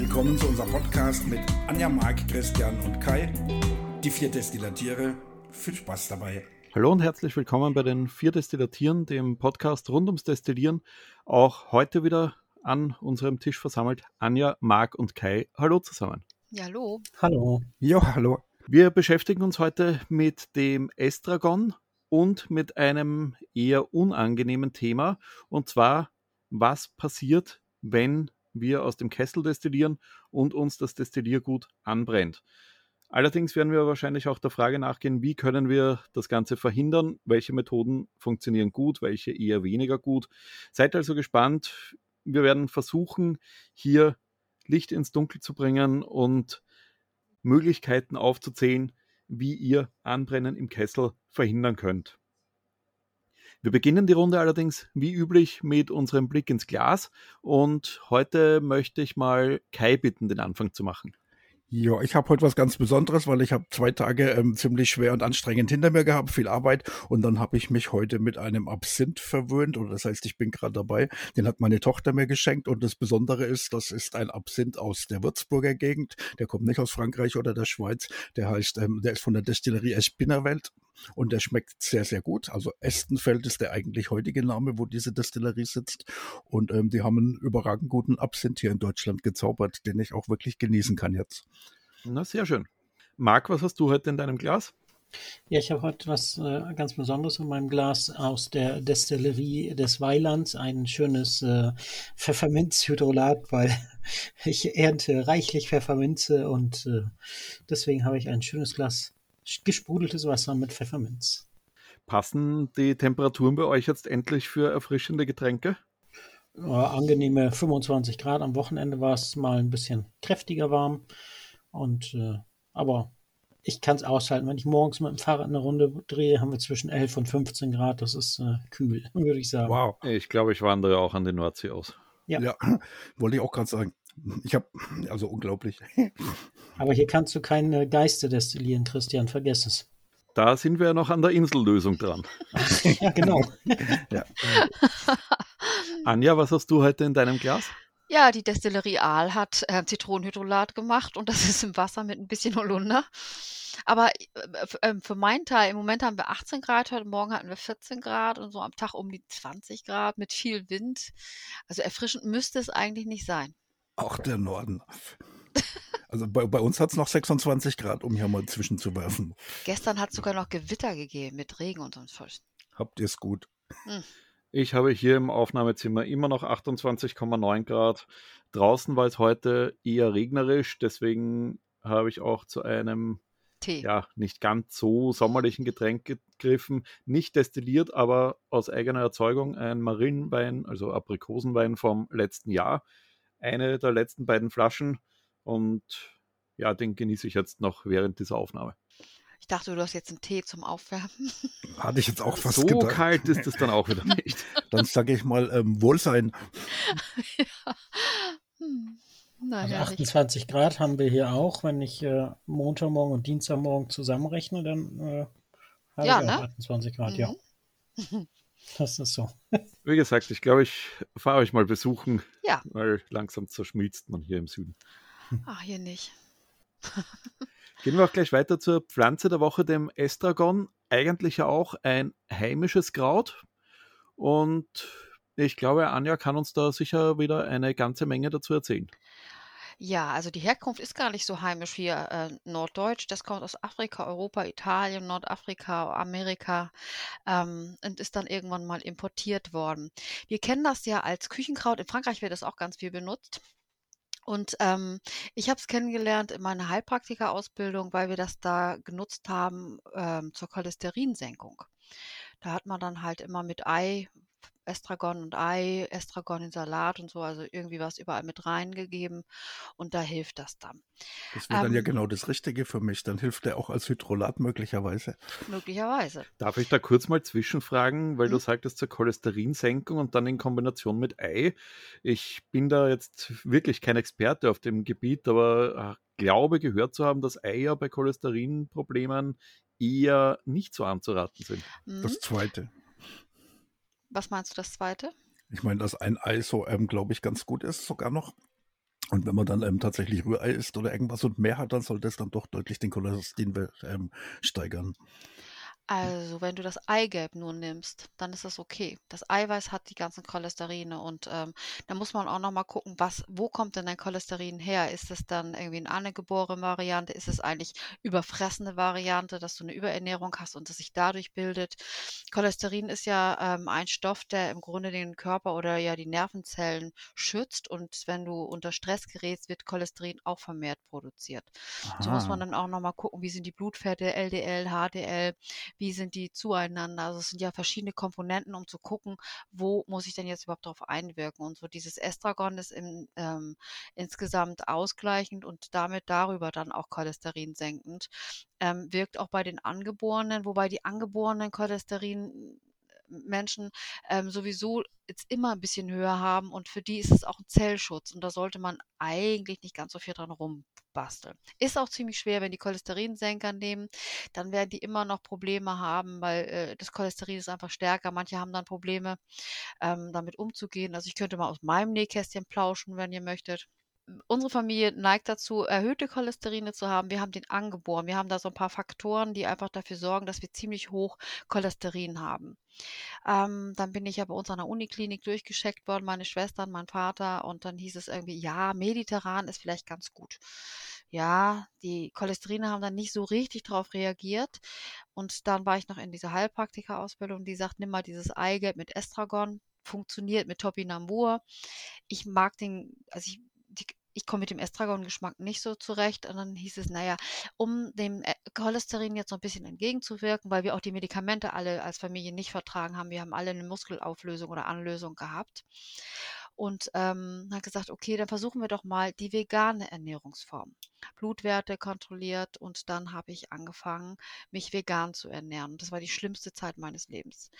willkommen zu unserem Podcast mit Anja, Marc, Christian und Kai. Die vier Destillatiere. Viel Spaß dabei. Hallo und herzlich willkommen bei den vier Destillatieren, dem Podcast rund ums Destillieren. Auch heute wieder an unserem Tisch versammelt Anja, Marc und Kai. Hallo zusammen. Ja, hallo. Hallo. Ja, hallo. Wir beschäftigen uns heute mit dem Estragon und mit einem eher unangenehmen Thema. Und zwar, was passiert, wenn wir aus dem Kessel destillieren und uns das Destilliergut anbrennt. Allerdings werden wir wahrscheinlich auch der Frage nachgehen, wie können wir das Ganze verhindern, welche Methoden funktionieren gut, welche eher weniger gut. Seid also gespannt. Wir werden versuchen, hier Licht ins Dunkel zu bringen und Möglichkeiten aufzuzählen, wie ihr Anbrennen im Kessel verhindern könnt. Wir beginnen die Runde allerdings wie üblich mit unserem Blick ins Glas und heute möchte ich mal Kai bitten, den Anfang zu machen. Ja, ich habe heute was ganz Besonderes, weil ich habe zwei Tage ähm, ziemlich schwer und anstrengend hinter mir gehabt, viel Arbeit und dann habe ich mich heute mit einem Absinth verwöhnt oder das heißt, ich bin gerade dabei. Den hat meine Tochter mir geschenkt und das Besondere ist, das ist ein Absinth aus der Würzburger Gegend. Der kommt nicht aus Frankreich oder der Schweiz. Der heißt, ähm, der ist von der Destillerie Espinnerwelt und der schmeckt sehr, sehr gut. Also Estenfeld ist der eigentlich heutige Name, wo diese Destillerie sitzt und ähm, die haben einen überragend guten Absinth hier in Deutschland gezaubert, den ich auch wirklich genießen kann jetzt. Na, sehr schön. Marc, was hast du heute in deinem Glas? Ja, ich habe heute was äh, ganz Besonderes in meinem Glas aus der Destillerie des Weilands. Ein schönes äh, Pfefferminzhydrolat, weil ich ernte reichlich Pfefferminze und äh, deswegen habe ich ein schönes Glas gesprudeltes Wasser mit Pfefferminz. Passen die Temperaturen bei euch jetzt endlich für erfrischende Getränke? Ja, angenehme 25 Grad. Am Wochenende war es mal ein bisschen kräftiger warm. Und äh, aber ich kann es aushalten. Wenn ich morgens mit dem Fahrrad eine Runde drehe, haben wir zwischen 11 und 15 Grad. Das ist äh, kühl, würde ich sagen. Wow. Ich glaube, ich wandere auch an die Nordsee aus. Ja, ja wollte ich auch gerade sagen. Ich habe, also unglaublich. Aber hier kannst du keine Geiste destillieren, Christian, vergiss es. Da sind wir ja noch an der Insellösung dran. ja, genau. ja. Anja, was hast du heute in deinem Glas? Ja, die Destillerie Aal hat äh, Zitronenhydrolat gemacht und das ist im Wasser mit ein bisschen Holunder. Aber äh, ähm, für meinen Teil, im Moment haben wir 18 Grad, heute Morgen hatten wir 14 Grad und so am Tag um die 20 Grad mit viel Wind. Also erfrischend müsste es eigentlich nicht sein. Auch der Norden. Also bei, bei uns hat es noch 26 Grad, um hier mal zwischenzuwerfen. Gestern hat es sogar noch Gewitter gegeben mit Regen und so. Habt ihr es gut? Hm. Ich habe hier im Aufnahmezimmer immer noch 28,9 Grad. Draußen war es heute eher regnerisch, deswegen habe ich auch zu einem Tee. ja nicht ganz so sommerlichen Getränk gegriffen. Nicht destilliert, aber aus eigener Erzeugung ein Marillenwein, also Aprikosenwein vom letzten Jahr. Eine der letzten beiden Flaschen und ja, den genieße ich jetzt noch während dieser Aufnahme. Ich dachte, du hast jetzt einen Tee zum Aufwärmen. Hatte ich jetzt auch fast so gedacht. So kalt ist es dann auch wieder nicht. dann sage ich mal ähm, Wohlsein. ja. Hm. Naja, also 28 nicht. Grad haben wir hier auch. Wenn ich äh, Montagmorgen und Dienstagmorgen zusammenrechne, dann äh, habe ja, ich auch ne? 28 Grad, mhm. ja. Das ist so. Wie gesagt, ich glaube, ich fahre euch mal besuchen, ja. weil langsam zerschmilzt man hier im Süden. Ach, hier nicht. Gehen wir auch gleich weiter zur Pflanze der Woche, dem Estragon. Eigentlich ja auch ein heimisches Kraut. Und ich glaube, Anja kann uns da sicher wieder eine ganze Menge dazu erzählen. Ja, also die Herkunft ist gar nicht so heimisch hier äh, norddeutsch. Das kommt aus Afrika, Europa, Italien, Nordafrika, Amerika ähm, und ist dann irgendwann mal importiert worden. Wir kennen das ja als Küchenkraut. In Frankreich wird das auch ganz viel benutzt. Und ähm, ich habe es kennengelernt in meiner Heilpraktika-Ausbildung, weil wir das da genutzt haben ähm, zur Cholesterinsenkung. Da hat man dann halt immer mit Ei Estragon und Ei, Estragon in Salat und so, also irgendwie was überall mit reingegeben und da hilft das dann. Das wäre dann ja ähm genau das Richtige für mich. Dann hilft der auch als Hydrolat möglicherweise. Möglicherweise. Darf ich da kurz mal zwischenfragen, weil hm. du sagtest zur Cholesterinsenkung und dann in Kombination mit Ei. Ich bin da jetzt wirklich kein Experte auf dem Gebiet, aber äh, glaube gehört zu haben, dass Eier bei Cholesterinproblemen eher nicht so anzuraten sind. Das mhm. zweite. Was meinst du, das zweite? Ich meine, dass ein Ei so, ähm, glaube ich, ganz gut ist, sogar noch. Und wenn man dann ähm, tatsächlich Rührei isst oder irgendwas und mehr hat, dann sollte es dann doch deutlich den Cholesterinwert ähm, steigern. Also, wenn du das Eigelb nur nimmst, dann ist das okay. Das Eiweiß hat die ganzen Cholesterine und ähm, da muss man auch nochmal gucken, was, wo kommt denn dein Cholesterin her? Ist es dann irgendwie eine angeborene Variante? Ist es eigentlich überfressene Variante, dass du eine Überernährung hast und es sich dadurch bildet? Cholesterin ist ja ähm, ein Stoff, der im Grunde den Körper oder ja die Nervenzellen schützt und wenn du unter Stress gerätst, wird Cholesterin auch vermehrt produziert. So muss man dann auch nochmal gucken, wie sind die Blutfette, LDL, HDL, wie sind die zueinander. Also es sind ja verschiedene Komponenten, um zu gucken, wo muss ich denn jetzt überhaupt darauf einwirken. Und so dieses Estragon ist im, ähm, insgesamt ausgleichend und damit darüber dann auch Cholesterin senkend. Ähm, wirkt auch bei den Angeborenen, wobei die angeborenen Cholesterin Menschen ähm, sowieso jetzt immer ein bisschen höher haben und für die ist es auch ein Zellschutz und da sollte man eigentlich nicht ganz so viel dran rumbasteln. Ist auch ziemlich schwer, wenn die Cholesterinsenker nehmen, dann werden die immer noch Probleme haben, weil äh, das Cholesterin ist einfach stärker. Manche haben dann Probleme, ähm, damit umzugehen. Also ich könnte mal aus meinem Nähkästchen plauschen, wenn ihr möchtet unsere Familie neigt dazu, erhöhte Cholesterine zu haben. Wir haben den angeboren. Wir haben da so ein paar Faktoren, die einfach dafür sorgen, dass wir ziemlich hoch Cholesterin haben. Ähm, dann bin ich ja bei uns an der Uniklinik durchgescheckt worden, meine Schwestern, mein Vater, und dann hieß es irgendwie, ja, mediterran ist vielleicht ganz gut. Ja, die Cholesterine haben dann nicht so richtig drauf reagiert. Und dann war ich noch in dieser Heilpraktika-Ausbildung, die sagt, nimm mal dieses Eigelb mit Estragon, funktioniert mit Topinambur. Ich mag den, also ich ich komme mit dem Estragon-Geschmack nicht so zurecht. Und dann hieß es, naja, um dem äh, Cholesterin jetzt so ein bisschen entgegenzuwirken, weil wir auch die Medikamente alle als Familie nicht vertragen haben. Wir haben alle eine Muskelauflösung oder Anlösung gehabt. Und ähm, hat gesagt, okay, dann versuchen wir doch mal die vegane Ernährungsform. Blutwerte kontrolliert und dann habe ich angefangen, mich vegan zu ernähren. Das war die schlimmste Zeit meines Lebens.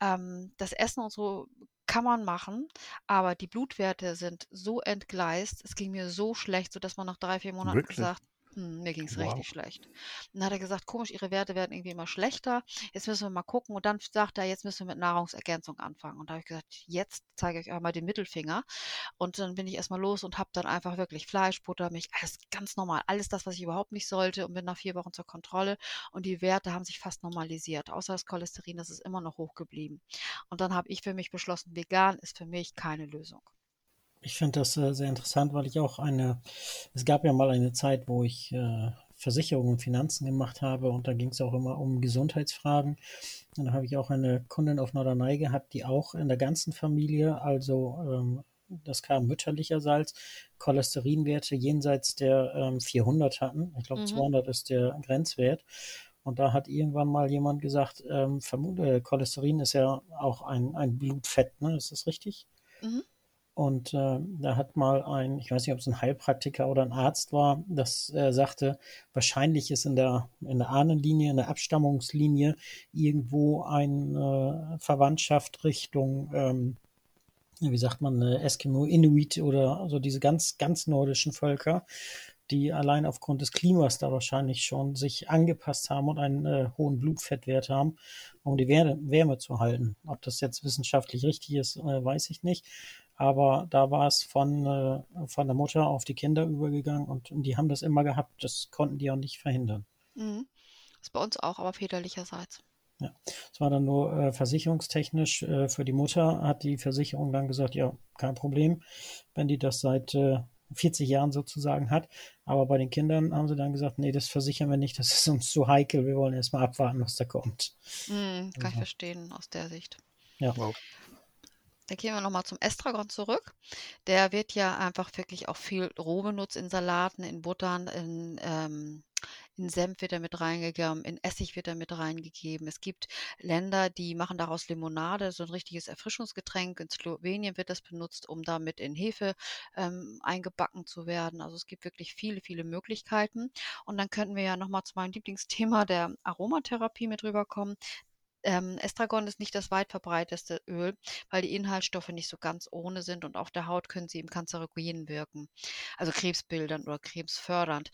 Ähm, das Essen und so kann man machen, aber die Blutwerte sind so entgleist, es ging mir so schlecht, sodass man nach drei, vier Monaten Wirklich? gesagt, hm, mir ging es Wow. richtig schlecht. Und dann hat er gesagt, komisch, Ihre Werte werden irgendwie immer schlechter. Jetzt müssen wir mal gucken. Und dann sagt er, jetzt müssen wir mit Nahrungsergänzung anfangen. Und da habe ich gesagt, jetzt zeige ich euch mal den Mittelfinger. Und dann bin ich erstmal los und habe dann einfach wirklich Fleisch, Butter, Milch, alles ganz normal. Alles das, was ich überhaupt nicht sollte. Und bin nach vier Wochen zur Kontrolle. Und die Werte haben sich fast normalisiert. Außer das Cholesterin, das ist immer noch hoch geblieben. Und dann habe ich für mich beschlossen, vegan ist für mich keine Lösung. Ich finde das äh, sehr interessant, weil ich auch eine, es gab ja mal eine Zeit, wo ich äh, Versicherungen und Finanzen gemacht habe und da ging es auch immer um Gesundheitsfragen. Und da habe ich auch eine Kundin auf Norderney gehabt, die auch in der ganzen Familie, also ähm, das kam mütterlicherseits, Cholesterinwerte jenseits der ähm, 400 hatten. Ich glaube, Mhm. 200 ist der Grenzwert. Und da hat irgendwann mal jemand gesagt, ähm, vermute, Cholesterin ist ja auch ein, ein Blutfett, ne? Ist das richtig? Mhm. Und äh, da hat mal ein, ich weiß nicht, ob es ein Heilpraktiker oder ein Arzt war, das äh, sagte, wahrscheinlich ist in der, in der Ahnenlinie, in der Abstammungslinie irgendwo eine äh, Verwandtschaft Richtung, ähm, wie sagt man, äh, Eskimo, Inuit oder also diese ganz, ganz nordischen Völker, die allein aufgrund des Klimas da wahrscheinlich schon sich angepasst haben und einen äh, hohen Blutfettwert haben, um die Wärme, Wärme zu halten. Ob das jetzt wissenschaftlich richtig ist, äh, weiß ich nicht. Aber da war es von, äh, von der Mutter auf die Kinder übergegangen und die haben das immer gehabt. Das konnten die auch nicht verhindern. Mhm. Ist bei uns auch, aber väterlicherseits. Ja, es war dann nur äh, versicherungstechnisch. Äh, für die Mutter hat die Versicherung dann gesagt, ja, kein Problem, wenn die das seit äh, 40 Jahren sozusagen hat. Aber bei den Kindern haben sie dann gesagt, nee, das versichern wir nicht, das ist uns zu heikel. Wir wollen erstmal abwarten, was da kommt. Mhm, kann ich Also, verstehen aus der Sicht. ja. Wow. Da gehen wir nochmal zum Estragon zurück. Der wird ja einfach wirklich auch viel roh benutzt in Salaten, in Buttern, in, ähm, in Senf wird er mit reingegeben, in Essig wird er mit reingegeben. Es gibt Länder, die machen daraus Limonade, so ein richtiges Erfrischungsgetränk. In Slowenien wird das benutzt, um damit in Hefe ähm, eingebacken zu werden. Also es gibt wirklich viele, viele Möglichkeiten. Und dann könnten wir ja nochmal zu meinem Lieblingsthema der Aromatherapie mit rüberkommen. Ähm, Estragon ist nicht das weit verbreiteste Öl, weil die Inhaltsstoffe nicht so ganz ohne sind und auf der Haut können sie im kanzerogen wirken, also krebsbildern oder krebsfördernd.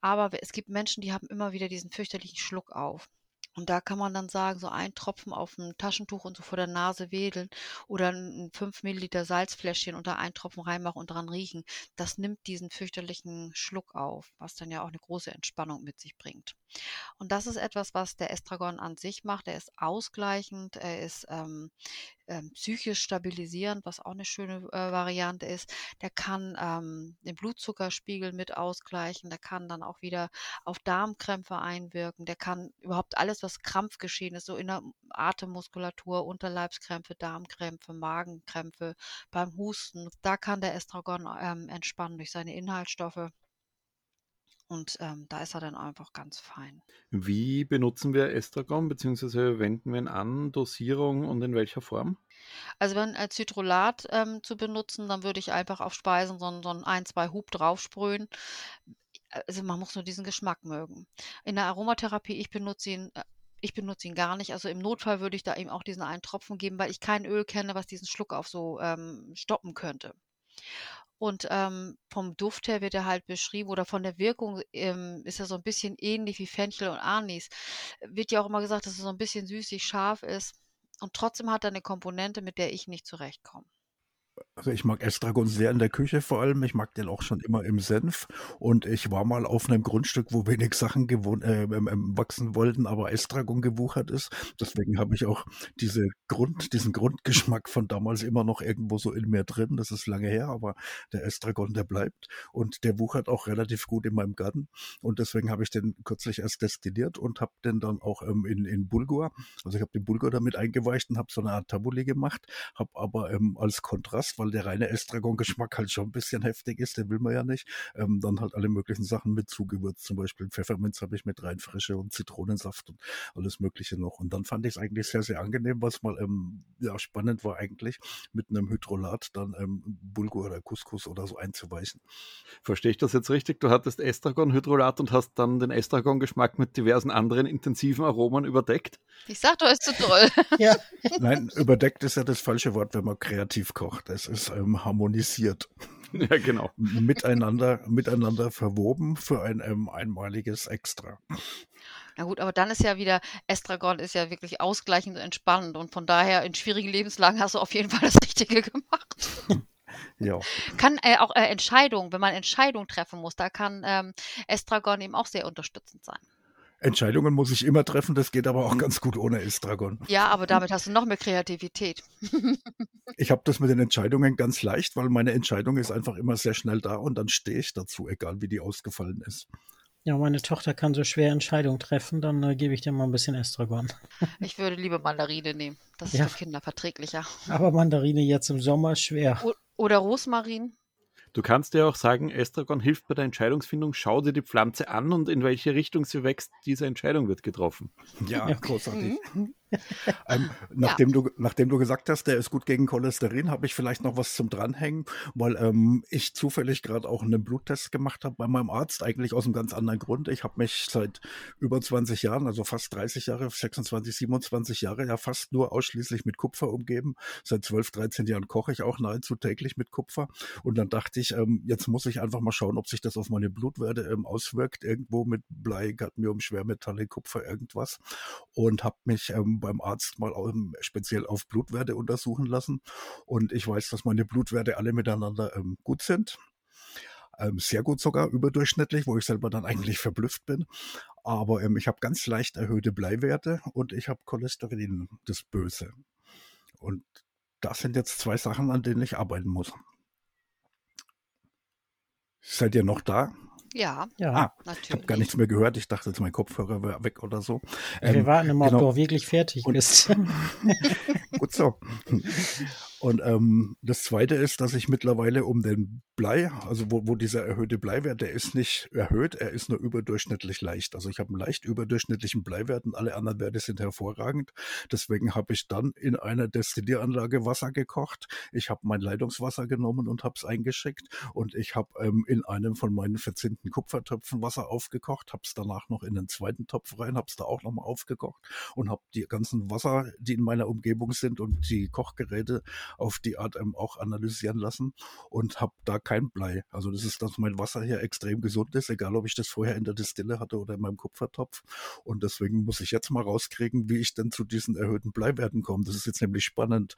Aber es gibt Menschen, die haben immer wieder diesen fürchterlichen Schluck auf. Und da kann man dann sagen, so ein Tropfen auf ein Taschentuch und so vor der Nase wedeln oder ein 5 Milliliter Salzfläschchen unter einen Tropfen reinmachen und dran riechen. Das nimmt diesen fürchterlichen Schluck auf, was dann ja auch eine große Entspannung mit sich bringt. Und das ist etwas, was der Estragon an sich macht. Er ist ausgleichend, er ist ähm, ähm, psychisch stabilisierend, was auch eine schöne äh, Variante ist. Der kann ähm, den Blutzuckerspiegel mit ausgleichen, der kann dann auch wieder auf Darmkrämpfe einwirken, der kann überhaupt alles, was Krampfgeschehen ist, so in der Atemmuskulatur, Unterleibskrämpfe, Darmkrämpfe, Magenkrämpfe, beim Husten, da kann der Estragon ähm, entspannen durch seine Inhaltsstoffe. Und ähm, da ist er dann einfach ganz fein. Wie benutzen wir Estragon bzw. wenden wir ihn an, Dosierung und in welcher Form? Also wenn als Hydrolat ähm, zu benutzen, dann würde ich einfach auf Speisen so, so ein, zwei Hub draufsprühen. Also man muss nur diesen Geschmack mögen. In der Aromatherapie, ich benutze ihn äh, ich benutze ihn gar nicht. Also im Notfall würde ich da eben auch diesen einen Tropfen geben, weil ich kein Öl kenne, was diesen Schluck auf so ähm, stoppen könnte. Und ähm, vom Duft her wird er halt beschrieben oder von der Wirkung ähm, ist er so ein bisschen ähnlich wie Fenchel und Anis. Wird ja auch immer gesagt, dass er so ein bisschen süßig scharf ist. Und trotzdem hat er eine Komponente, mit der ich nicht zurechtkomme. Also ich mag Estragon sehr in der Küche vor allem. Ich mag den auch schon immer im Senf. Und ich war mal auf einem Grundstück, wo wenig Sachen gewohnt, äh, ähm, wachsen wollten, aber Estragon gewuchert ist. Deswegen habe ich auch diese Grund, diesen Grundgeschmack von damals immer noch irgendwo so in mir drin. Das ist lange her, aber der Estragon, der bleibt. Und der wuchert auch relativ gut in meinem Garten. Und deswegen habe ich den kürzlich erst destilliert und habe den dann auch ähm, in, in Bulgur, also ich habe den Bulgur damit eingeweicht und habe so eine Art Tabuli gemacht, habe aber ähm, als Kontrast, weil weil der reine Estragon-Geschmack halt schon ein bisschen heftig ist, den will man ja nicht. Ähm, dann halt alle möglichen Sachen mit zugewürzt, zum Beispiel Pfefferminz habe ich mit rein, frische und Zitronensaft und alles Mögliche noch. Und dann fand ich es eigentlich sehr, sehr angenehm, was mal ähm, ja, spannend war eigentlich, mit einem Hydrolat dann ähm, Bulgur oder Couscous oder so einzuweichen. Verstehe ich das jetzt richtig? Du hattest Estragon-Hydrolat und hast dann den Estragon-Geschmack mit diversen anderen intensiven Aromen überdeckt? Ich sag, du bist zu toll. ja. Nein, überdeckt ist ja das falsche Wort, wenn man kreativ kocht. Es ist ähm, harmonisiert. Ja, genau. miteinander, miteinander verwoben für ein ähm, einmaliges Extra. Na gut, aber dann ist ja wieder, Estragon ist ja wirklich ausgleichend und entspannend und von daher in schwierigen Lebenslagen hast du auf jeden Fall das Richtige gemacht. ja. Kann äh, auch äh, Entscheidungen, wenn man Entscheidungen treffen muss, da kann ähm, Estragon eben auch sehr unterstützend sein. Entscheidungen muss ich immer treffen, das geht aber auch ganz gut ohne Estragon. Ja, aber damit hast du noch mehr Kreativität. ich habe das mit den Entscheidungen ganz leicht, weil meine Entscheidung ist einfach immer sehr schnell da und dann stehe ich dazu, egal wie die ausgefallen ist. Ja, meine Tochter kann so schwer Entscheidungen treffen, dann äh, gebe ich dir mal ein bisschen Estragon. Ich würde lieber Mandarine nehmen. Das ist ja. für Kinder verträglicher. Aber Mandarine jetzt im Sommer schwer. O oder Rosmarin. Du kannst ja auch sagen, Estragon hilft bei der Entscheidungsfindung. Schau dir die Pflanze an und in welche Richtung sie wächst, diese Entscheidung wird getroffen. Ja, großartig. Ähm, nachdem, ja. du, nachdem du gesagt hast, der ist gut gegen Cholesterin, habe ich vielleicht noch was zum Dranhängen, weil ähm, ich zufällig gerade auch einen Bluttest gemacht habe bei meinem Arzt, eigentlich aus einem ganz anderen Grund. Ich habe mich seit über 20 Jahren, also fast 30 Jahre, 26, 27 Jahre, ja fast nur ausschließlich mit Kupfer umgeben. Seit 12, 13 Jahren koche ich auch nahezu täglich mit Kupfer. Und dann dachte ich, ähm, jetzt muss ich einfach mal schauen, ob sich das auf meine Blutwerte ähm, auswirkt, irgendwo mit Blei, Cadmium, Schwermetalle, Kupfer, irgendwas. Und habe mich ähm, beim Arzt mal ähm, speziell auf Blutwerte untersuchen lassen. Und ich weiß, dass meine Blutwerte alle miteinander ähm, gut sind. Ähm, sehr gut sogar, überdurchschnittlich, wo ich selber dann eigentlich verblüfft bin. Aber ähm, ich habe ganz leicht erhöhte Bleiwerte und ich habe Cholesterin, das Böse. Und das sind jetzt zwei Sachen, an denen ich arbeiten muss. Seid ihr noch da? Ja, ja. Ah, natürlich. Ich habe gar nichts mehr gehört. Ich dachte jetzt, mein Kopfhörer wäre weg oder so. Wir ähm, warten immer, genau. ob du wirklich fertig bist. Gut so. Und ähm, das Zweite ist, dass ich mittlerweile um den Blei, also wo, wo dieser erhöhte Bleiwert, der ist nicht erhöht, er ist nur überdurchschnittlich leicht. Also ich habe einen leicht überdurchschnittlichen Bleiwert und alle anderen Werte sind hervorragend. Deswegen habe ich dann in einer Destillieranlage Wasser gekocht. Ich habe mein Leitungswasser genommen und habe es eingeschickt. Und ich habe ähm, in einem von meinen verzinnten Kupfertöpfen Wasser aufgekocht, habe es danach noch in einen zweiten Topf rein, habe es da auch nochmal aufgekocht und habe die ganzen Wasser, die in meiner Umgebung sind und die Kochgeräte auf die Art ähm, auch analysieren lassen und habe da kein Blei. Also das ist, dass mein Wasser hier extrem gesund ist, egal ob ich das vorher in der Distille hatte oder in meinem Kupfertopf. Und deswegen muss ich jetzt mal rauskriegen, wie ich denn zu diesen erhöhten Bleiwerten komme. Das ist jetzt nämlich spannend.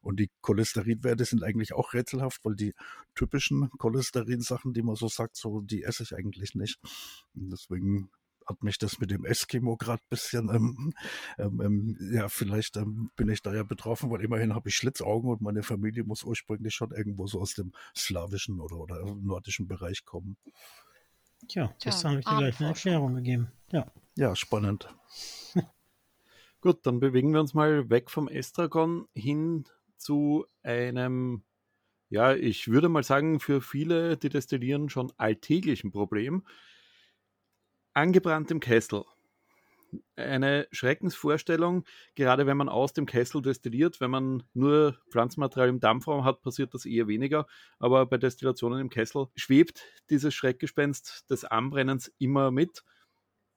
Und die Cholesterinwerte sind eigentlich auch rätselhaft, weil die typischen Cholesterinsachen, die man so sagt, so die esse ich eigentlich nicht. Und deswegen hat mich das mit dem Eskimo gerade ein bisschen, ähm, ähm, ähm, ja, vielleicht ähm, bin ich da ja betroffen, weil immerhin habe ich Schlitzaugen und meine Familie muss ursprünglich schon irgendwo so aus dem slawischen oder, oder nordischen Bereich kommen. Tja, das habe ich dir gleich eine Erklärung gegeben. Ja, ja spannend. Gut, dann bewegen wir uns mal weg vom Estragon hin zu einem, ja, ich würde mal sagen, für viele, die destillieren, schon alltäglichen Problem, angebrannt im Kessel. Eine Schreckensvorstellung, gerade wenn man aus dem Kessel destilliert. Wenn man nur Pflanzenmaterial im Dampfraum hat, passiert das eher weniger. Aber bei Destillationen im Kessel schwebt dieses Schreckgespenst des Anbrennens immer mit.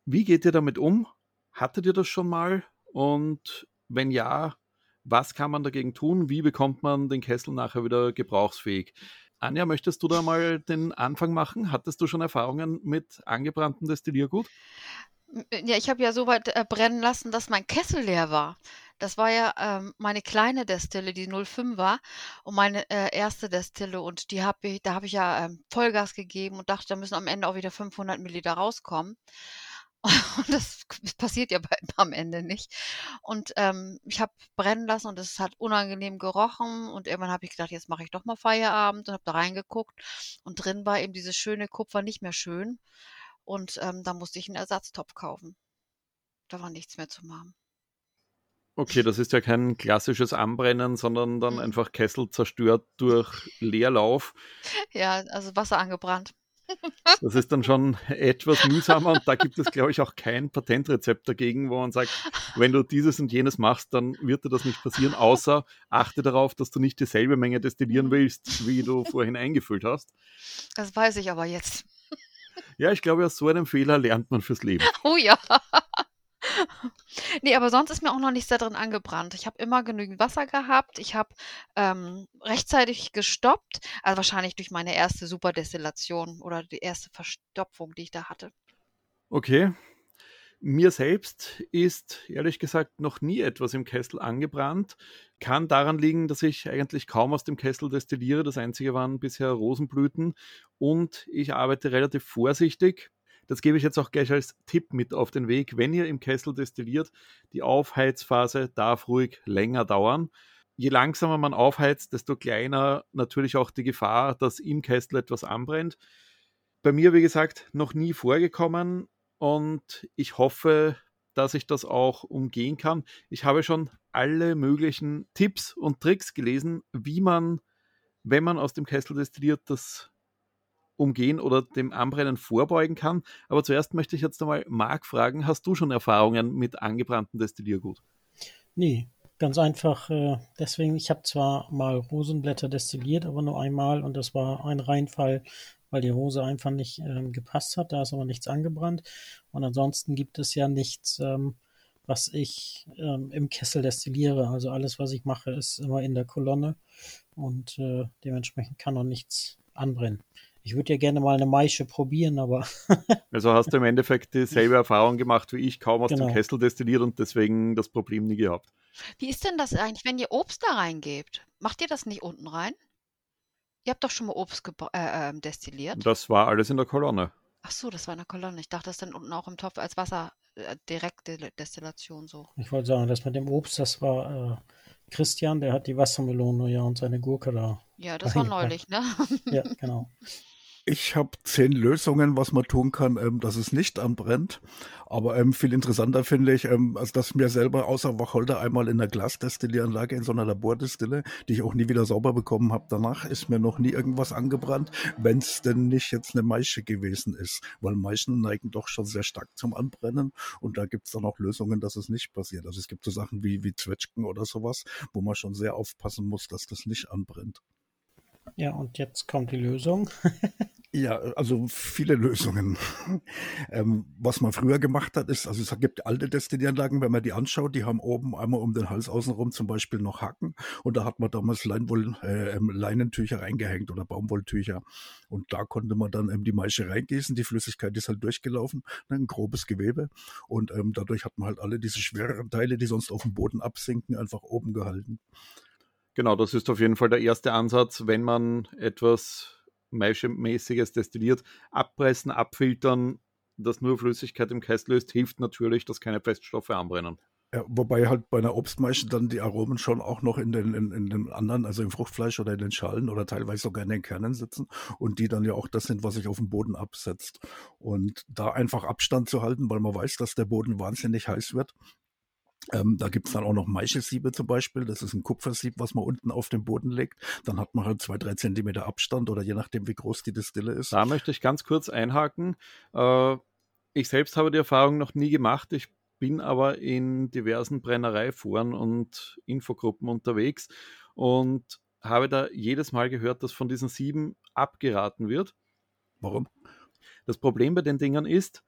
Wie geht ihr damit um? Hattet ihr das schon mal? Und wenn ja, was kann man dagegen tun? Wie bekommt man den Kessel nachher wieder gebrauchsfähig? Anja, möchtest du da mal den Anfang machen? Hattest du schon Erfahrungen mit angebrannten Destilliergut? Ja, ich habe ja so weit äh, brennen lassen, dass mein Kessel leer war. Das war ja ähm, meine kleine Destille, die 05 war und meine äh, erste Destille und die habe ich, da habe ich ja ähm, Vollgas gegeben und dachte, da müssen am Ende auch wieder 500 Milliliter rauskommen. Und das passiert ja bei, am Ende nicht. Und ähm, ich habe brennen lassen und es hat unangenehm gerochen. Und irgendwann habe ich gedacht, jetzt mache ich doch mal Feierabend und habe da reingeguckt. Und drin war eben dieses schöne Kupfer nicht mehr schön. Und ähm, da musste ich einen Ersatztopf kaufen. Da war nichts mehr zu machen. Okay, das ist ja kein klassisches Anbrennen, sondern dann mhm. einfach Kessel zerstört durch Leerlauf. Ja, also Wasser angebrannt. Das ist dann schon etwas mühsamer und da gibt es, glaube ich, auch kein Patentrezept dagegen, wo man sagt, wenn du dieses und jenes machst, dann wird dir das nicht passieren, außer achte darauf, dass du nicht dieselbe Menge destillieren mhm. willst, wie du vorhin eingefüllt hast. Das weiß ich aber jetzt. Ja, ich glaube, aus so einem Fehler lernt man fürs Leben. Oh ja. Nee, aber sonst ist mir auch noch nichts da drin angebrannt. Ich habe immer genügend Wasser gehabt. Ich habe ähm, rechtzeitig gestoppt. Also wahrscheinlich durch meine erste Superdestillation oder die erste Verstopfung, die ich da hatte. Okay. Mir selbst ist ehrlich gesagt noch nie etwas im Kessel angebrannt. Kann daran liegen, dass ich eigentlich kaum aus dem Kessel destilliere. Das einzige waren bisher Rosenblüten und ich arbeite relativ vorsichtig das gebe ich jetzt auch gleich als Tipp mit auf den Weg. Wenn ihr im Kessel destilliert, die Aufheizphase darf ruhig länger dauern. Je langsamer man aufheizt, desto kleiner natürlich auch die Gefahr, dass im Kessel etwas anbrennt. Bei mir, wie gesagt, noch nie vorgekommen und ich hoffe, dass ich das auch umgehen kann. Ich habe schon alle möglichen Tipps und Tricks gelesen, wie man, wenn man aus dem Kessel destilliert, das umgehen oder dem Anbrennen vorbeugen kann. Aber zuerst möchte ich jetzt einmal Marc fragen, hast du schon Erfahrungen mit angebrannten Destilliergut? Nee, ganz einfach. Äh, deswegen, ich habe zwar mal Rosenblätter destilliert, aber nur einmal und das war ein Reinfall, weil die Rose einfach nicht ähm, gepasst hat. Da ist aber nichts angebrannt. Und ansonsten gibt es ja nichts, ähm, was ich ähm, im Kessel destilliere. Also alles, was ich mache, ist immer in der Kolonne und äh, dementsprechend kann auch nichts anbrennen. Ich würde ja gerne mal eine Maische probieren, aber. also hast du im Endeffekt dieselbe Erfahrung gemacht wie ich, kaum aus genau. dem Kessel destilliert und deswegen das Problem nie gehabt. Wie ist denn das eigentlich, wenn ihr Obst da reingebt? Macht ihr das nicht unten rein? Ihr habt doch schon mal Obst äh, äh, destilliert. Das war alles in der Kolonne. Ach so, das war in der Kolonne. Ich dachte, das dann unten auch im Topf als Wasser, äh, direkte Destillation so. Ich wollte sagen, das mit dem Obst, das war äh, Christian, der hat die Wassermelone ja und seine Gurke da. Ja, das war neulich, ne? ja, genau. Ich habe zehn Lösungen, was man tun kann, ähm, dass es nicht anbrennt. Aber ähm, viel interessanter finde ich, ähm, also dass mir selber außer Wacholder einmal in einer Glasdestillieranlage in so einer Labordestille, die ich auch nie wieder sauber bekommen habe, danach ist mir noch nie irgendwas angebrannt, wenn es denn nicht jetzt eine Maische gewesen ist. Weil Maischen neigen doch schon sehr stark zum Anbrennen und da gibt es dann auch Lösungen, dass es nicht passiert. Also es gibt so Sachen wie, wie Zwetschgen oder sowas, wo man schon sehr aufpassen muss, dass das nicht anbrennt. Ja, und jetzt kommt die Lösung. Ja, also viele Lösungen. ähm, was man früher gemacht hat, ist, also es gibt alte Destillanlagen, wenn man die anschaut, die haben oben einmal um den Hals außenrum zum Beispiel noch Haken und da hat man damals Leinwoll, äh, ähm, Leinentücher reingehängt oder Baumwolltücher und da konnte man dann ähm, die Maische reingießen, die Flüssigkeit ist halt durchgelaufen, ne, ein grobes Gewebe und ähm, dadurch hat man halt alle diese schwereren Teile, die sonst auf dem Boden absinken, einfach oben gehalten. Genau, das ist auf jeden Fall der erste Ansatz, wenn man etwas Maischemäßiges destilliert, abpressen, abfiltern, das nur Flüssigkeit im Kessel löst, hilft natürlich, dass keine Feststoffe anbrennen. Ja, wobei halt bei einer Obstmaische dann die Aromen schon auch noch in den, in, in, den anderen, also im Fruchtfleisch oder in den Schalen oder teilweise sogar in den Kernen sitzen und die dann ja auch das sind, was sich auf dem Boden absetzt. Und da einfach Abstand zu halten, weil man weiß, dass der Boden wahnsinnig heiß wird, ähm, da gibt's dann auch noch Maischesiebe zum Beispiel. Das ist ein Kupfersieb, was man unten auf den Boden legt. Dann hat man halt zwei, drei Zentimeter Abstand oder je nachdem, wie groß die Distille ist. Da möchte ich ganz kurz einhaken. Äh, ich selbst habe die Erfahrung noch nie gemacht. Ich bin aber in diversen Brennereiforen und Infogruppen unterwegs und habe da jedes Mal gehört, dass von diesen Sieben abgeraten wird. Warum? Das Problem bei den Dingern ist,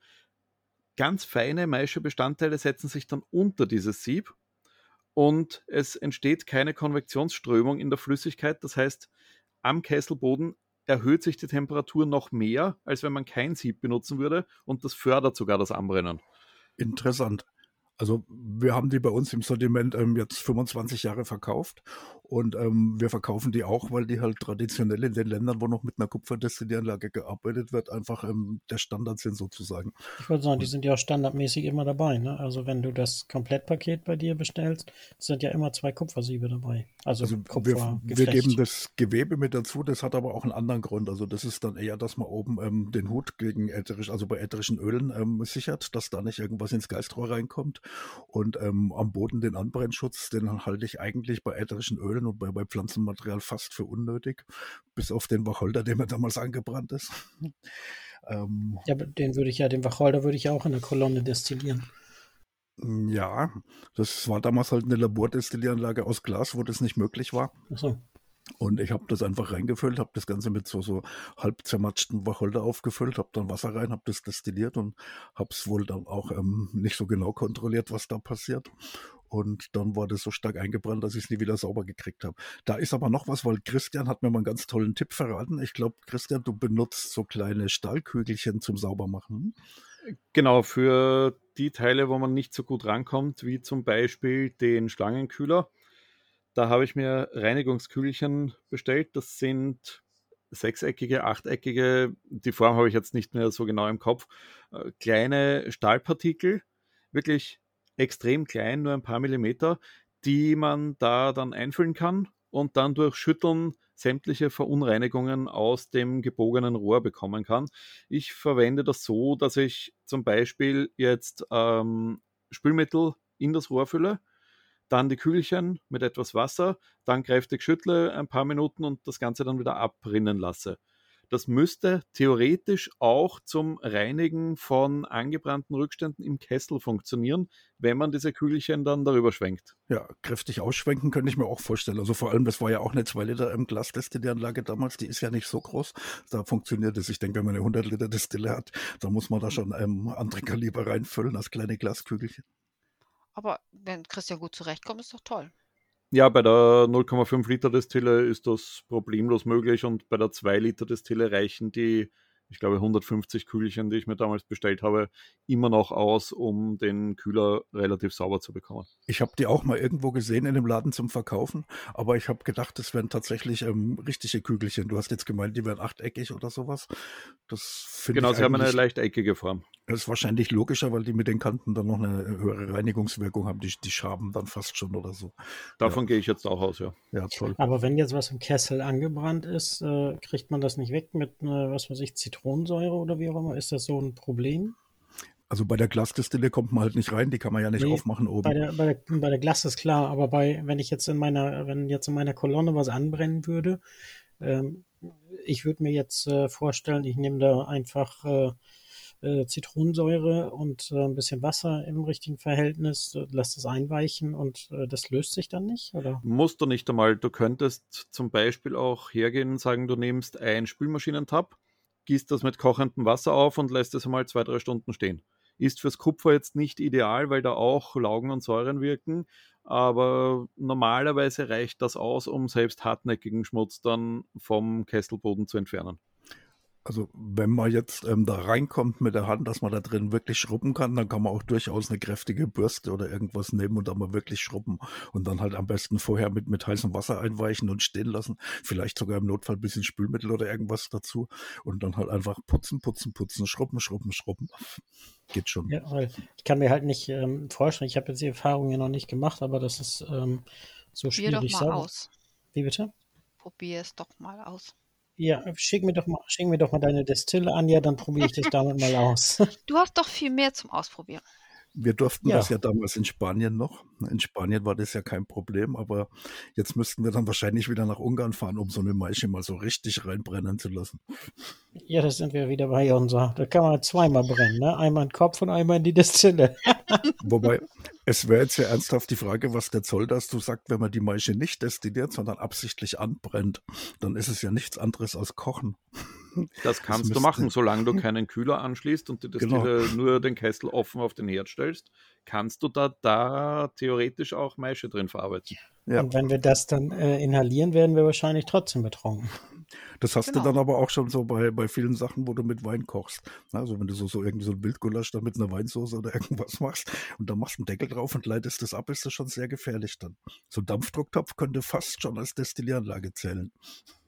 ganz feine Maischebestandteile setzen sich dann unter dieses Sieb und es entsteht keine Konvektionsströmung in der Flüssigkeit. Das heißt, am Kesselboden erhöht sich die Temperatur noch mehr, als wenn man kein Sieb benutzen würde und das fördert sogar das Anbrennen. Interessant. Also wir haben die bei uns im Sortiment ähm, jetzt 25 Jahre verkauft und ähm, wir verkaufen die auch, weil die halt traditionell in den Ländern, wo noch mit einer Kupferdestillieranlage gearbeitet wird, einfach ähm, der Standard sind sozusagen. Ich wollte sagen, die sind ja auch standardmäßig immer dabei. Ne? Also wenn du das Komplettpaket bei dir bestellst, sind ja immer zwei Kupfersiebe dabei. Also, also wir, wir, geben das Gewebe mit dazu, das hat aber auch einen anderen Grund. Also das ist dann eher, dass man oben ähm, den Hut gegen ätherisch, also bei ätherischen Ölen ähm, sichert, dass da nicht irgendwas ins Geistrohr reinkommt. Und ähm, am Boden den Anbrennschutz, den halte ich eigentlich bei ätherischen Ölen und bei, bei Pflanzenmaterial fast für unnötig, bis auf den Wacholder, der mir damals angebrannt ist. ähm, ja, den würde ich ja, den Wacholder würde ich ja auch in der Kolonne destillieren. Ja, das war damals halt eine Labordestillieranlage aus Glas, wo das nicht möglich war. Ach so. Und ich habe das einfach reingefüllt, habe das Ganze mit so, so halb zermatschten Wacholder aufgefüllt, habe dann Wasser rein, habe das destilliert und habe es wohl dann auch ähm, nicht so genau kontrolliert, was da passiert. Und dann war das so stark eingebrannt, dass ich es nie wieder sauber gekriegt habe. Da ist aber noch was, weil Christian hat mir mal einen ganz tollen Tipp verraten. Ich glaube, Christian, du benutzt so kleine Stahlkügelchen zum Saubermachen. Genau, für die Teile, wo man nicht so gut rankommt, wie zum Beispiel den Schlangenkühler da habe ich mir Reinigungskügelchen bestellt. Das sind sechseckige, achteckige, die Form habe ich jetzt nicht mehr so genau im Kopf, äh, kleine Stahlpartikel, wirklich extrem klein, nur ein paar Millimeter, die man da dann einfüllen kann und dann durch Schütteln sämtliche Verunreinigungen aus dem gebogenen Rohr bekommen kann. Ich verwende das so, dass ich zum Beispiel jetzt ähm, Spülmittel in das Rohr fülle dann die Kügelchen mit etwas Wasser, dann kräftig schüttle ein paar Minuten und das Ganze dann wieder abrinnen lasse. Das müsste theoretisch auch zum Reinigen von angebrannten Rückständen im Kessel funktionieren, wenn man diese Kügelchen dann darüber schwenkt. Ja, kräftig ausschwenken könnte ich mir auch vorstellen. Also vor allem, das war ja auch eine 2 Liter im Glasdestillanlage damals, die ist ja nicht so groß. Da funktioniert es. Ich denke, wenn man eine 100 Liter Destille hat, dann muss man da schon ähm, andere Kaliber reinfüllen als kleine Glaskügelchen. Aber wenn Christian gut zurechtkommt, ist doch toll. Ja, bei der 0,5 Liter Destille ist das problemlos möglich und bei der 2 Liter Destille reichen die ich glaube, 150 Kügelchen, die ich mir damals bestellt habe, immer noch aus, um den Kühler relativ sauber zu bekommen. Ich habe die auch mal irgendwo gesehen in dem Laden zum Verkaufen, aber ich habe gedacht, das wären tatsächlich ähm, richtige Kügelchen. Du hast jetzt gemeint, die wären achteckig oder sowas. Das genau, sie haben eine leicht eckige Form. Das ist wahrscheinlich logischer, weil die mit den Kanten dann noch eine höhere Reinigungswirkung haben. Die, die schaben dann fast schon oder so. Davon ja. gehe ich jetzt auch aus, ja. Ja, toll. Aber wenn jetzt was im Kessel angebrannt ist, äh, kriegt man das nicht weg mit, äh, was weiß ich, Zitronen? Zitronensäure oder wie auch immer? Ist das so ein Problem? Also bei der Glasdistille kommt man halt nicht rein, die kann man ja nicht nee, aufmachen oben. Bei der, bei, der, bei der Glas ist klar, aber bei, wenn ich jetzt in meiner, wenn jetzt in meiner Kolonne was anbrennen würde, ähm, ich würde mir jetzt äh, vorstellen, ich nehme da einfach äh, äh, Zitronensäure und äh, ein bisschen Wasser im richtigen Verhältnis, äh, lass das einweichen und äh, das löst sich dann nicht, oder? Musst du nicht einmal. Du könntest zum Beispiel auch hergehen und sagen, du nimmst ein Spülmaschinentab, gießt das mit kochendem Wasser auf und lässt es einmal zwei, drei Stunden stehen. Ist fürs Kupfer jetzt nicht ideal, weil da auch Laugen und Säuren wirken, aber normalerweise reicht das aus, um selbst hartnäckigen Schmutz dann vom Kesselboden zu entfernen. Also wenn man jetzt ähm, da reinkommt mit der Hand, dass man da drin wirklich schrubben kann, dann kann man auch durchaus eine kräftige Bürste oder irgendwas nehmen und dann mal wirklich schrubben und dann halt am besten vorher mit, mit heißem Wasser einweichen und stehen lassen. Vielleicht sogar im Notfall ein bisschen Spülmittel oder irgendwas dazu und dann halt einfach putzen, putzen, putzen, schrubben, schrubben, schrubben. Geht schon. Ja, weil ich kann mir halt nicht ähm, vorstellen, ich habe jetzt die Erfahrung ja noch nicht gemacht, aber das ist ähm, so Probier schwierig. doch mal aus. Wie bitte? Probier es doch mal aus. Ja, schick mir doch mal, schick mir doch mal deine Destille an, ja, dann probiere ich das damit mal aus. Du hast doch viel mehr zum Ausprobieren. Wir durften Ja. das ja damals in Spanien noch. In Spanien war das ja kein Problem, aber jetzt müssten wir dann wahrscheinlich wieder nach Ungarn fahren, um so eine Maische mal so richtig reinbrennen zu lassen. Ja, das sind wir wieder bei unser. Da kann man zweimal brennen, ne? Einmal in den Kopf und einmal in die Destille. Wobei, es wäre jetzt ja ernsthaft die Frage, was der Zoll das du sagst, wenn man die Maische nicht destilliert, sondern absichtlich anbrennt, dann ist es ja nichts anderes als Kochen. Das kannst du müsste- machen, solange du keinen Kühler anschließt und die Genau. Destille nur den Kessel offen auf den Herd stellst, kannst du da, da theoretisch auch Maische drin verarbeiten. Ja. Und wenn wir das dann äh, inhalieren, werden wir wahrscheinlich trotzdem betrunken. Das hast Genau. du dann aber auch schon so bei, bei vielen Sachen, wo du mit Wein kochst. Also wenn du so, so irgendwie so ein Wildgulasch dann mit einer Weinsauce oder irgendwas machst und dann machst du einen Deckel drauf und leitest das ab, ist das schon sehr gefährlich dann. So ein Dampfdrucktopf könnte fast schon als Destillieranlage zählen.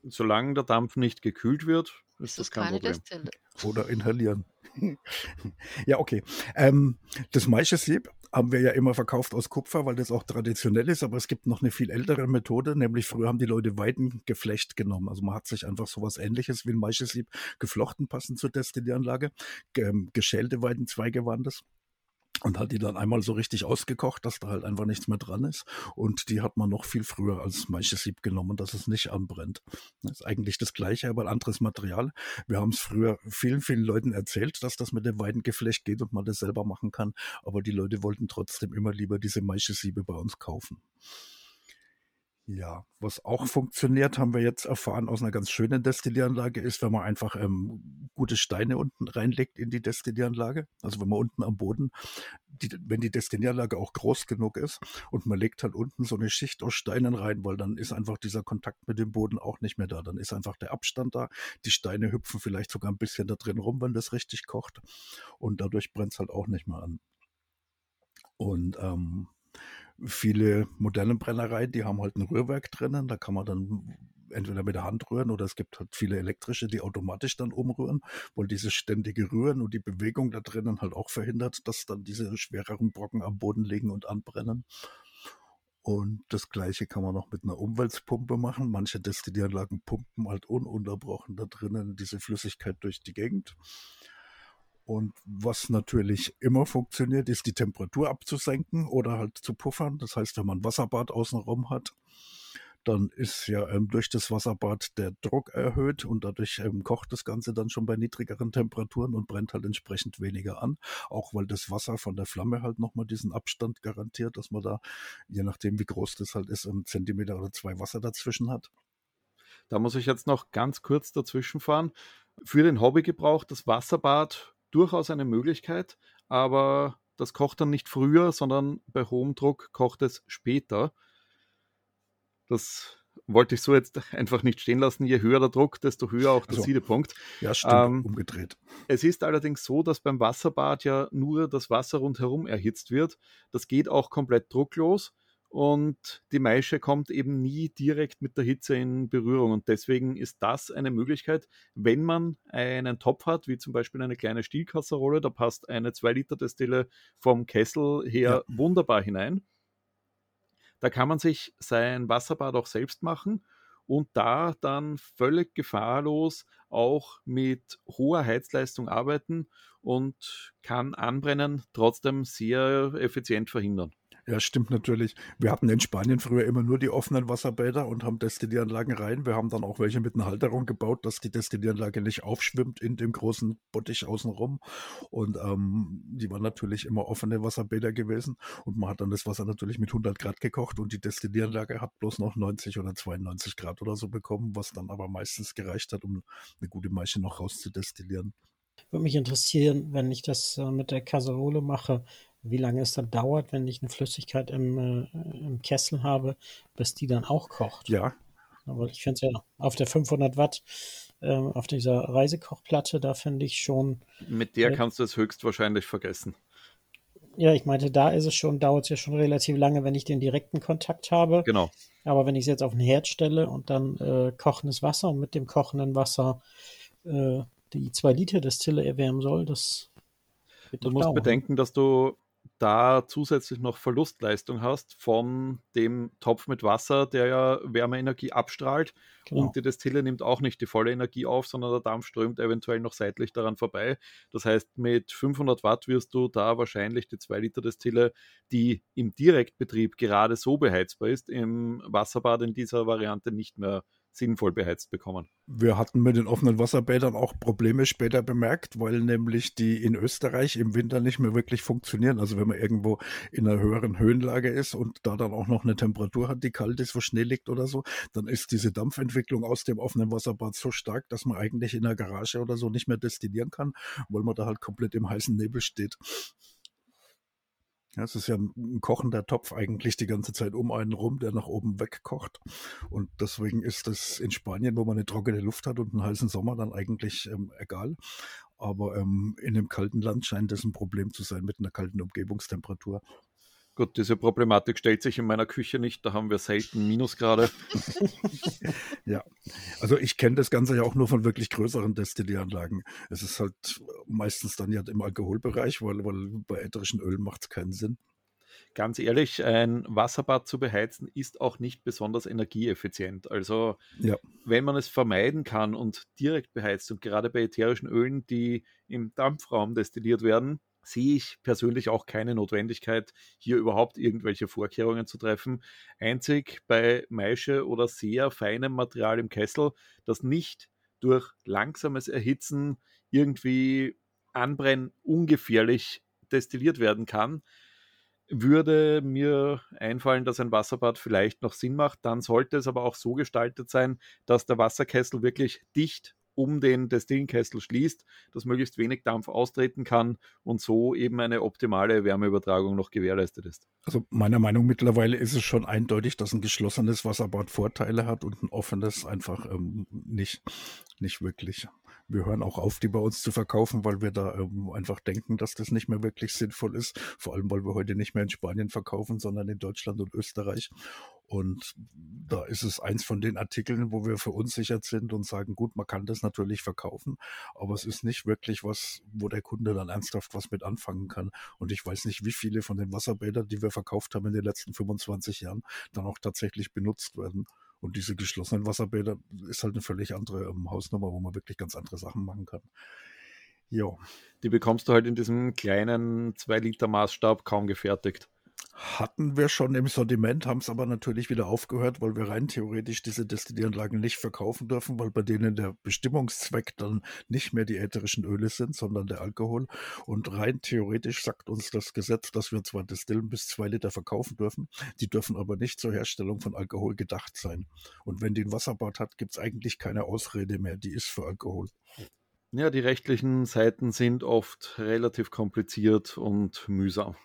Solange der Dampf nicht gekühlt wird, ist Ist das das kein keine Problem. Destille? Oder inhalieren. ja, okay. Ähm, das Maischesieb haben wir ja immer verkauft aus Kupfer, weil das auch traditionell ist, aber es gibt noch eine viel ältere Methode, nämlich früher haben die Leute Weidengeflecht genommen. Also man hat sich einfach sowas ähnliches wie ein Maischesieb geflochten, passend zur Destillieranlage. Ge ähm, geschälte Weidenzweige waren das. Und hat die dann einmal so richtig ausgekocht, dass da halt einfach nichts mehr dran ist. Und die hat man noch viel früher als Maischesieb genommen, dass es nicht anbrennt. Das ist eigentlich das gleiche, aber ein anderes Material. Wir haben es früher vielen, vielen Leuten erzählt, dass das mit dem Weidengeflecht geht und man das selber machen kann. Aber die Leute wollten trotzdem immer lieber diese Maischesiebe bei uns kaufen. Ja, was auch funktioniert, haben wir jetzt erfahren aus einer ganz schönen Destillieranlage, ist, wenn man einfach ähm, gute Steine unten reinlegt in die Destillieranlage. Also wenn man unten am Boden, die, wenn die Destillieranlage auch groß genug ist und man legt halt unten so eine Schicht aus Steinen rein, weil dann ist einfach dieser Kontakt mit dem Boden auch nicht mehr da. Dann ist einfach der Abstand da. Die Steine hüpfen vielleicht sogar ein bisschen da drin rum, wenn das richtig kocht. Und dadurch brennt es halt auch nicht mehr an. Und ähm, viele moderne Brennereien, die haben halt ein Rührwerk drinnen, da kann man dann entweder mit der Hand rühren oder es gibt halt viele elektrische, die automatisch dann umrühren, weil dieses ständige Rühren und die Bewegung da drinnen halt auch verhindert, dass dann diese schwereren Brocken am Boden liegen und anbrennen. Und das gleiche kann man noch mit einer Umweltpumpe machen. Manche Destillieranlagen pumpen halt ununterbrochen da drinnen diese Flüssigkeit durch die Gegend. Und was natürlich immer funktioniert, ist die Temperatur abzusenken oder halt zu puffern. Das heißt, wenn man Wasserbad außenrum hat, dann ist ja ähm, durch das Wasserbad der Druck erhöht und dadurch ähm, kocht das Ganze dann schon bei niedrigeren Temperaturen und brennt halt entsprechend weniger an. Auch weil das Wasser von der Flamme halt nochmal diesen Abstand garantiert, dass man da, je nachdem wie groß das halt ist, einen Zentimeter oder zwei Wasser dazwischen hat. Da muss ich jetzt noch ganz kurz dazwischen fahren. Für den Hobbygebrauch das Wasserbad durchaus eine Möglichkeit, aber das kocht dann nicht früher, sondern bei hohem Druck kocht es später. Das wollte ich so jetzt einfach nicht stehen lassen. Je höher der Druck, desto höher auch der Also, Siedepunkt. Ja, stimmt, Ähm, umgedreht. Es ist allerdings so, dass beim Wasserbad ja nur das Wasser rundherum erhitzt wird. Das geht auch komplett drucklos und die Maische kommt eben nie direkt mit der Hitze in Berührung. Und deswegen ist das eine Möglichkeit, wenn man einen Topf hat, wie zum Beispiel eine kleine Stielkasserolle, da passt eine 2 Liter Destille vom Kessel her wunderbar hinein. Da kann man sich sein Wasserbad auch selbst machen und da dann völlig gefahrlos auch mit hoher Heizleistung arbeiten und kann Anbrennen trotzdem sehr effizient verhindern. Ja, stimmt natürlich. Wir hatten in Spanien früher immer nur die offenen Wasserbäder und haben Destillieranlagen rein. Wir haben dann auch welche mit einer Halterung gebaut, dass die Destillieranlage nicht aufschwimmt in dem großen Bottich außenrum. Und ähm, die waren natürlich immer offene Wasserbäder gewesen. Und man hat dann das Wasser natürlich mit 100 Grad gekocht und die Destillieranlage hat bloß noch 90 oder 92 Grad oder so bekommen, was dann aber meistens gereicht hat, um eine gute Maische noch rauszudestillieren. Würde mich interessieren, wenn ich das äh, mit der Kasserole mache, wie lange es dann dauert, wenn ich eine Flüssigkeit im, äh, im Kessel habe, bis die dann auch kocht. Ja. Aber ich finde es ja auf der 500 Watt, äh, auf dieser Reisekochplatte, da finde ich schon. Mit der kannst du es höchstwahrscheinlich vergessen. Ja, ich meinte, da ist es schon, dauert es ja schon relativ lange, wenn ich den direkten Kontakt habe. Genau. Aber wenn ich es jetzt auf den Herd stelle und dann äh, kochendes Wasser und mit dem kochenden Wasser äh, die zwei Liter Destille erwärmen soll, das Du musst dauern. bedenken, dass du da zusätzlich noch Verlustleistung hast von dem Topf mit Wasser, der ja Wärmeenergie abstrahlt genau. und die Destille nimmt auch nicht die volle Energie auf, sondern der Dampf strömt eventuell noch seitlich daran vorbei. Das heißt, mit 500 Watt wirst du da wahrscheinlich die 2 Liter Destille, die im Direktbetrieb gerade so beheizbar ist, im Wasserbad in dieser Variante nicht mehr sinnvoll beheizt bekommen. Wir hatten mit den offenen Wasserbädern auch Probleme später bemerkt, weil nämlich die in Österreich im Winter nicht mehr wirklich funktionieren. Also wenn man irgendwo in einer höheren Höhenlage ist und da dann auch noch eine Temperatur hat, die kalt ist, wo Schnee liegt oder so, dann ist diese Dampfentwicklung aus dem offenen Wasserbad so stark, dass man eigentlich in der Garage oder so nicht mehr destillieren kann, weil man da halt komplett im heißen Nebel steht. Es ist ja ein kochender Topf eigentlich die ganze Zeit um einen rum, der nach oben wegkocht. Und deswegen ist das in Spanien, wo man eine trockene Luft hat und einen heißen Sommer, dann eigentlich ähm, egal. Aber ähm, in einem kalten Land scheint das ein Problem zu sein mit einer kalten Umgebungstemperatur. Gut, diese Problematik stellt sich in meiner Küche nicht, da haben wir selten Minusgrade. ja, also ich kenne das Ganze ja auch nur von wirklich größeren Destillieranlagen. Es ist halt meistens dann ja im Alkoholbereich, weil, weil bei ätherischen Ölen macht es keinen Sinn. Ganz ehrlich, ein Wasserbad zu beheizen ist auch nicht besonders energieeffizient. Also ja. wenn man es vermeiden kann und direkt beheizt und gerade bei ätherischen Ölen, die im Dampfraum destilliert werden, sehe ich persönlich auch keine Notwendigkeit, hier überhaupt irgendwelche Vorkehrungen zu treffen. Einzig bei Maische oder sehr feinem Material im Kessel, das nicht durch langsames Erhitzen irgendwie anbrennen ungefährlich destilliert werden kann, würde mir einfallen, dass ein Wasserbad vielleicht noch Sinn macht. Dann sollte es aber auch so gestaltet sein, dass der Wasserkessel wirklich dicht um den Destillenkessel schließt, dass möglichst wenig Dampf austreten kann und so eben eine optimale Wärmeübertragung noch gewährleistet ist. Also meiner Meinung mittlerweile ist es schon eindeutig, dass ein geschlossenes Wasserbad Vorteile hat und ein offenes einfach ähm, nicht, nicht wirklich wir hören auch auf, die bei uns zu verkaufen, weil wir da ähm, einfach denken, dass das nicht mehr wirklich sinnvoll ist. Vor allem, weil wir heute nicht mehr in Spanien verkaufen, sondern in Deutschland und Österreich. Und da ist es eins von den Artikeln, wo wir verunsichert sind und sagen, gut, man kann das natürlich verkaufen, aber es ist nicht wirklich was, wo der Kunde dann ernsthaft was mit anfangen kann. Und ich weiß nicht, wie viele von den Wasserbädern, die wir verkauft haben in den letzten 25 Jahren, dann auch tatsächlich benutzt werden. Und diese geschlossenen Wasserbäder ist halt eine völlig andere ähm, Hausnummer, wo man wirklich ganz andere Sachen machen kann. Ja. Die bekommst du halt in diesem kleinen 2-Liter-Maßstab kaum gefertigt hatten wir schon im Sortiment, haben es aber natürlich wieder aufgehört, weil wir rein theoretisch diese Destillieranlagen nicht verkaufen dürfen, weil bei denen der Bestimmungszweck dann nicht mehr die ätherischen Öle sind, sondern der Alkohol. Und rein theoretisch sagt uns das Gesetz, dass wir zwar Destillen bis zwei Liter verkaufen dürfen, die dürfen aber nicht zur Herstellung von Alkohol gedacht sein. Und wenn die ein Wasserbad hat, gibt es eigentlich keine Ausrede mehr, die ist für Alkohol. Ja, die rechtlichen Seiten sind oft relativ kompliziert und mühsam.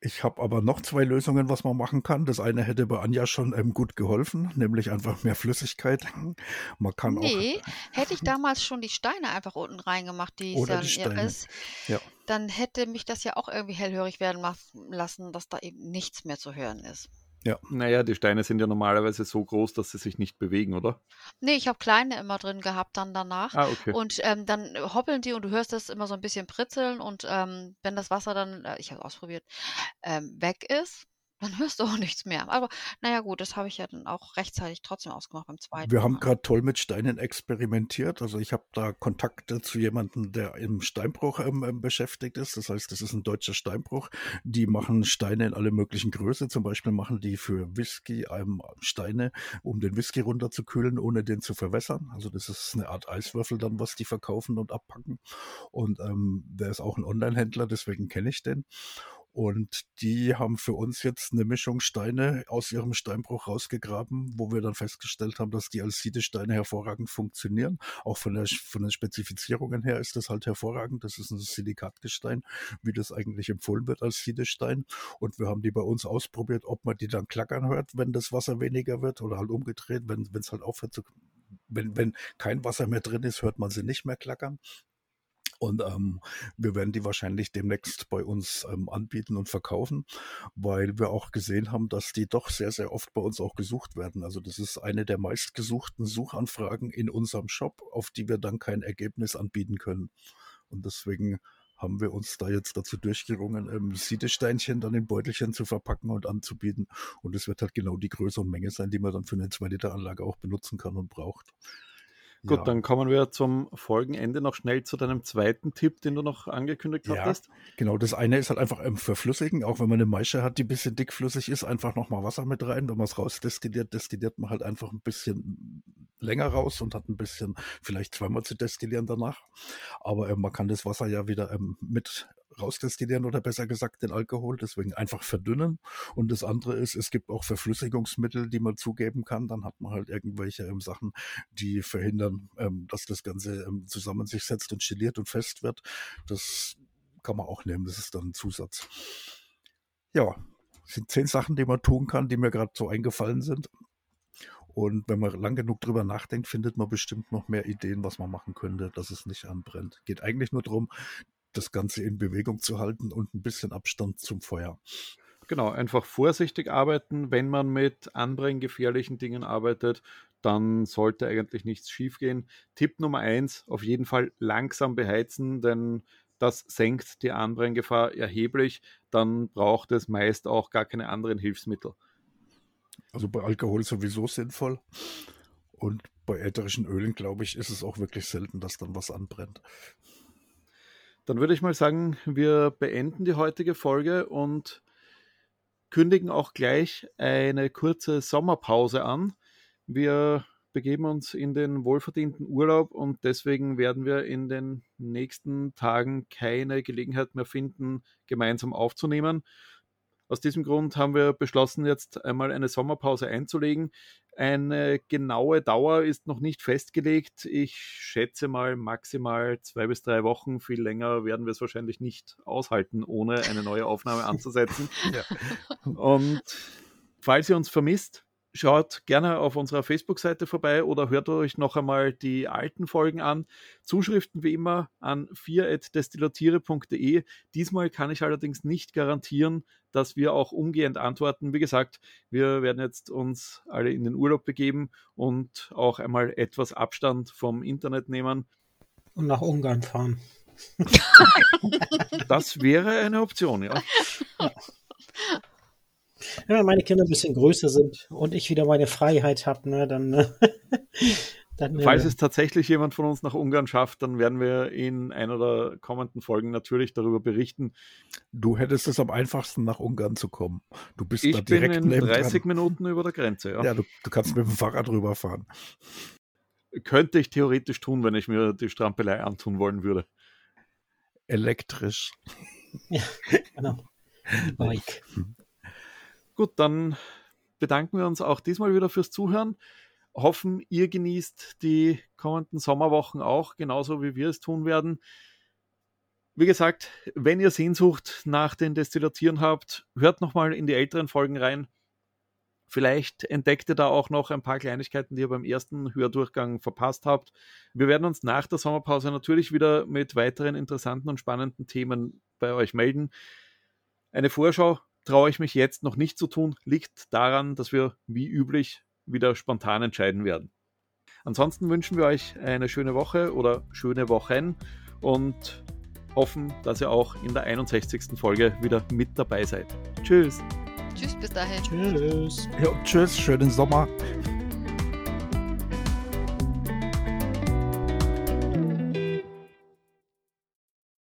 Ich habe aber noch zwei Lösungen, was man machen kann. Das eine hätte bei Anja schon ähm, gut geholfen, nämlich einfach mehr Flüssigkeit. Man kann nee, auch, hätte ich damals schon die Steine einfach unten reingemacht, die es dann ist, ja. dann hätte mich das ja auch irgendwie hellhörig werden lassen, dass da eben nichts mehr zu hören ist. Ja. Naja, die Steine sind ja normalerweise so groß, dass sie sich nicht bewegen, oder? Nee, ich habe kleine immer drin gehabt dann danach. Ah, okay. Und ähm, dann hoppeln die und du hörst das immer so ein bisschen pritzeln und ähm, wenn das Wasser dann, äh, ich habe ausprobiert, ähm, weg ist, dann hörst du auch nichts mehr. Aber naja gut, das habe ich ja dann auch rechtzeitig trotzdem ausgemacht beim zweiten Wir haben gerade toll mit Steinen experimentiert. Also ich habe da Kontakte zu jemandem, der im Steinbruch ähm, ähm, beschäftigt ist. Das heißt, das ist ein deutscher Steinbruch. Die machen Steine in alle möglichen Größe. Zum Beispiel machen die für Whisky ähm, Steine, um den Whisky runterzukühlen, ohne den zu verwässern. Also das ist eine Art Eiswürfel dann, was die verkaufen und abpacken. Und ähm, der ist auch ein Online-Händler, deswegen kenne ich den. Und die haben für uns jetzt eine Mischung Steine aus ihrem Steinbruch rausgegraben, wo wir dann festgestellt haben, dass die als Siedesteine hervorragend funktionieren. Auch von, der, von den Spezifizierungen her ist das halt hervorragend. Das ist ein Silikatgestein, wie das eigentlich empfohlen wird als Siedestein. Und wir haben die bei uns ausprobiert, ob man die dann klackern hört, wenn das Wasser weniger wird oder halt umgedreht, wenn es halt aufhört zu wenn, wenn kein Wasser mehr drin ist, hört man sie nicht mehr klackern. Und ähm, wir werden die wahrscheinlich demnächst bei uns ähm, anbieten und verkaufen, weil wir auch gesehen haben, dass die doch sehr, sehr oft bei uns auch gesucht werden. Also das ist eine der meistgesuchten Suchanfragen in unserem Shop, auf die wir dann kein Ergebnis anbieten können. Und deswegen haben wir uns da jetzt dazu durchgerungen, ähm, Siedesteinchen dann in Beutelchen zu verpacken und anzubieten. Und es wird halt genau die Größe und Menge sein, die man dann für eine 2-Liter-Anlage auch benutzen kann und braucht. Gut, Ja. dann kommen wir zum Folgenende noch schnell zu deinem zweiten Tipp, den du noch angekündigt Ja. hattest. Genau, das eine ist halt einfach ähm, verflüssigen, auch wenn man eine Maische hat, die ein bisschen dickflüssig ist, einfach nochmal Wasser mit rein. Wenn man es rausdestilliert, destilliert man halt einfach ein bisschen länger raus und hat ein bisschen vielleicht zweimal zu destillieren danach. Aber ähm, man kann das Wasser ja wieder ähm, mit rausdestillieren oder besser gesagt den Alkohol, deswegen einfach verdünnen. Und das andere ist, es gibt auch Verflüssigungsmittel, die man zugeben kann. Dann hat man halt irgendwelche ähm, Sachen, die verhindern, ähm, dass das Ganze ähm, zusammen sich setzt und geliert und fest wird. Das kann man auch nehmen. Das ist dann ein Zusatz. Ja, sind zehn Sachen, die man tun kann, die mir gerade so eingefallen sind. Und wenn man lang genug drüber nachdenkt, findet man bestimmt noch mehr Ideen, was man machen könnte, dass es nicht anbrennt. Geht eigentlich nur darum, das Ganze in Bewegung zu halten und ein bisschen Abstand zum Feuer. Genau, einfach vorsichtig arbeiten. Wenn man mit anbrenngefährlichen Dingen arbeitet, dann sollte eigentlich nichts schiefgehen. Tipp Nummer eins, auf jeden Fall langsam beheizen, denn das senkt die Anbrenngefahr erheblich. Dann braucht es meist auch gar keine anderen Hilfsmittel. Also bei Alkohol sowieso sinnvoll. Und bei ätherischen Ölen, glaube ich, ist es auch wirklich selten, dass dann was anbrennt. Dann würde ich mal sagen, wir beenden die heutige Folge und kündigen auch gleich eine kurze Sommerpause an. Wir begeben uns in den wohlverdienten Urlaub und deswegen werden wir in den nächsten Tagen keine Gelegenheit mehr finden, gemeinsam aufzunehmen. Aus diesem Grund haben wir beschlossen, jetzt einmal eine Sommerpause einzulegen. Eine genaue Dauer ist noch nicht festgelegt. Ich schätze mal maximal zwei bis drei Wochen. Viel länger werden wir es wahrscheinlich nicht aushalten, ohne eine neue Aufnahme anzusetzen. Ja. Und falls ihr uns vermisst, schaut gerne auf unserer Facebook-Seite vorbei oder hört euch noch einmal die alten Folgen an. Zuschriften wie immer an 4.destillatiere.de. Diesmal kann ich allerdings nicht garantieren, dass wir auch umgehend antworten. Wie gesagt, wir werden jetzt uns alle in den Urlaub begeben und auch einmal etwas Abstand vom Internet nehmen. Und nach Ungarn fahren. Das wäre eine Option, ja. Ja, wenn meine Kinder ein bisschen größer sind und ich wieder meine Freiheit habe, ne, dann, äh, dann Falls äh, es tatsächlich jemand von uns nach Ungarn schafft, dann werden wir in einer der kommenden Folgen natürlich darüber berichten. Du hättest es am einfachsten, nach Ungarn zu kommen. Du bist da Ich bin direkt in nebendran. 30 Minuten über der Grenze. Ja. Ja, du, du kannst mit dem Fahrrad rüberfahren. Könnte ich theoretisch tun, wenn ich mir die Strampelei antun wollen würde. Elektrisch. genau. E-Bike. Gut, dann bedanken wir uns auch diesmal wieder fürs Zuhören. Hoffen, ihr genießt die kommenden Sommerwochen auch, genauso wie wir es tun werden. Wie gesagt, wenn ihr Sehnsucht nach den Destillatieren habt, hört nochmal in die älteren Folgen rein. Vielleicht entdeckt ihr da auch noch ein paar Kleinigkeiten, die ihr beim ersten Hördurchgang verpasst habt. Wir werden uns nach der Sommerpause natürlich wieder mit weiteren interessanten und spannenden Themen bei euch melden. Eine Vorschau traue ich mich jetzt noch nicht zu tun, liegt daran, dass wir wie üblich wieder spontan entscheiden werden. Ansonsten wünschen wir euch eine schöne Woche oder schöne Wochen und hoffen, dass ihr auch in der 61. Folge wieder mit dabei seid. Tschüss! Tschüss, bis dahin. Tschüss. Ja, tschüss, schönen Sommer.